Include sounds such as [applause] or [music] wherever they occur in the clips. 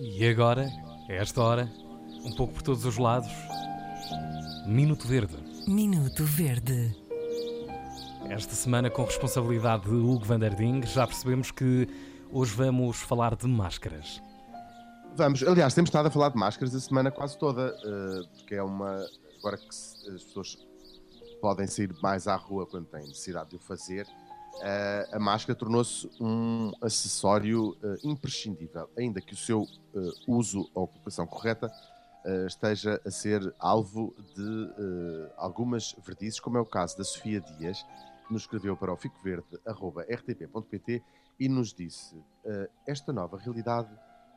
E agora, a esta hora, um pouco por todos os lados, Minuto Verde. Minuto Verde. Esta semana, com responsabilidade de Hugo Van der Ding, já percebemos que hoje vamos falar de máscaras. Vamos, aliás, temos estado a falar de máscaras a semana quase toda, eh, porque é uma. Agora que as pessoas podem sair mais à rua quando têm necessidade de o fazer, a máscara tornou-se um acessório eh, imprescindível, ainda que o seu eh, uso ou ocupação correta eh, esteja a ser alvo de algumas verdices, como é o caso da Sofia Dias, que nos escreveu para o ficoverde.rtp.pt e nos disse: Esta nova realidade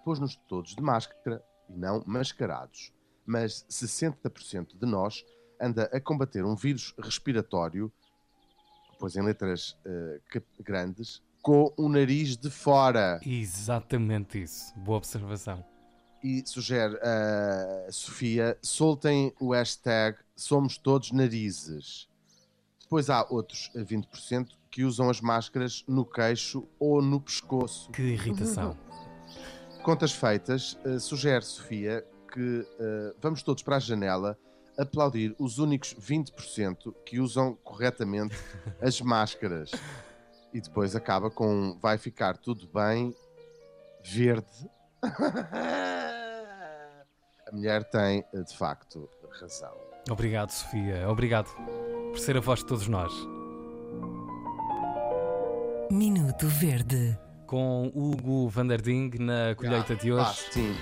pôs-nos todos de máscara e não mascarados. Mas 60% de nós anda a combater um vírus respiratório, pois em letras eh, cap- grandes, com o nariz de fora. Exatamente isso. Boa observação. E sugere a Sofia, soltem o hashtag Somos Todos Narizes. Depois há outros eh, 20% que usam as máscaras no queixo ou no pescoço. Que irritação. Contas feitas, eh, sugere Sofia que eh, vamos todos para a janela aplaudir os únicos 20% que usam corretamente [laughs] as máscaras. E depois acaba com vai ficar tudo bem, verde. [laughs] A mulher tem, eh, de facto, razão. Obrigado, Sofia. Obrigado por ser a voz de todos nós. Minuto Verde. Com Hugo Van der Ding na colheita de hoje. Ah, sim.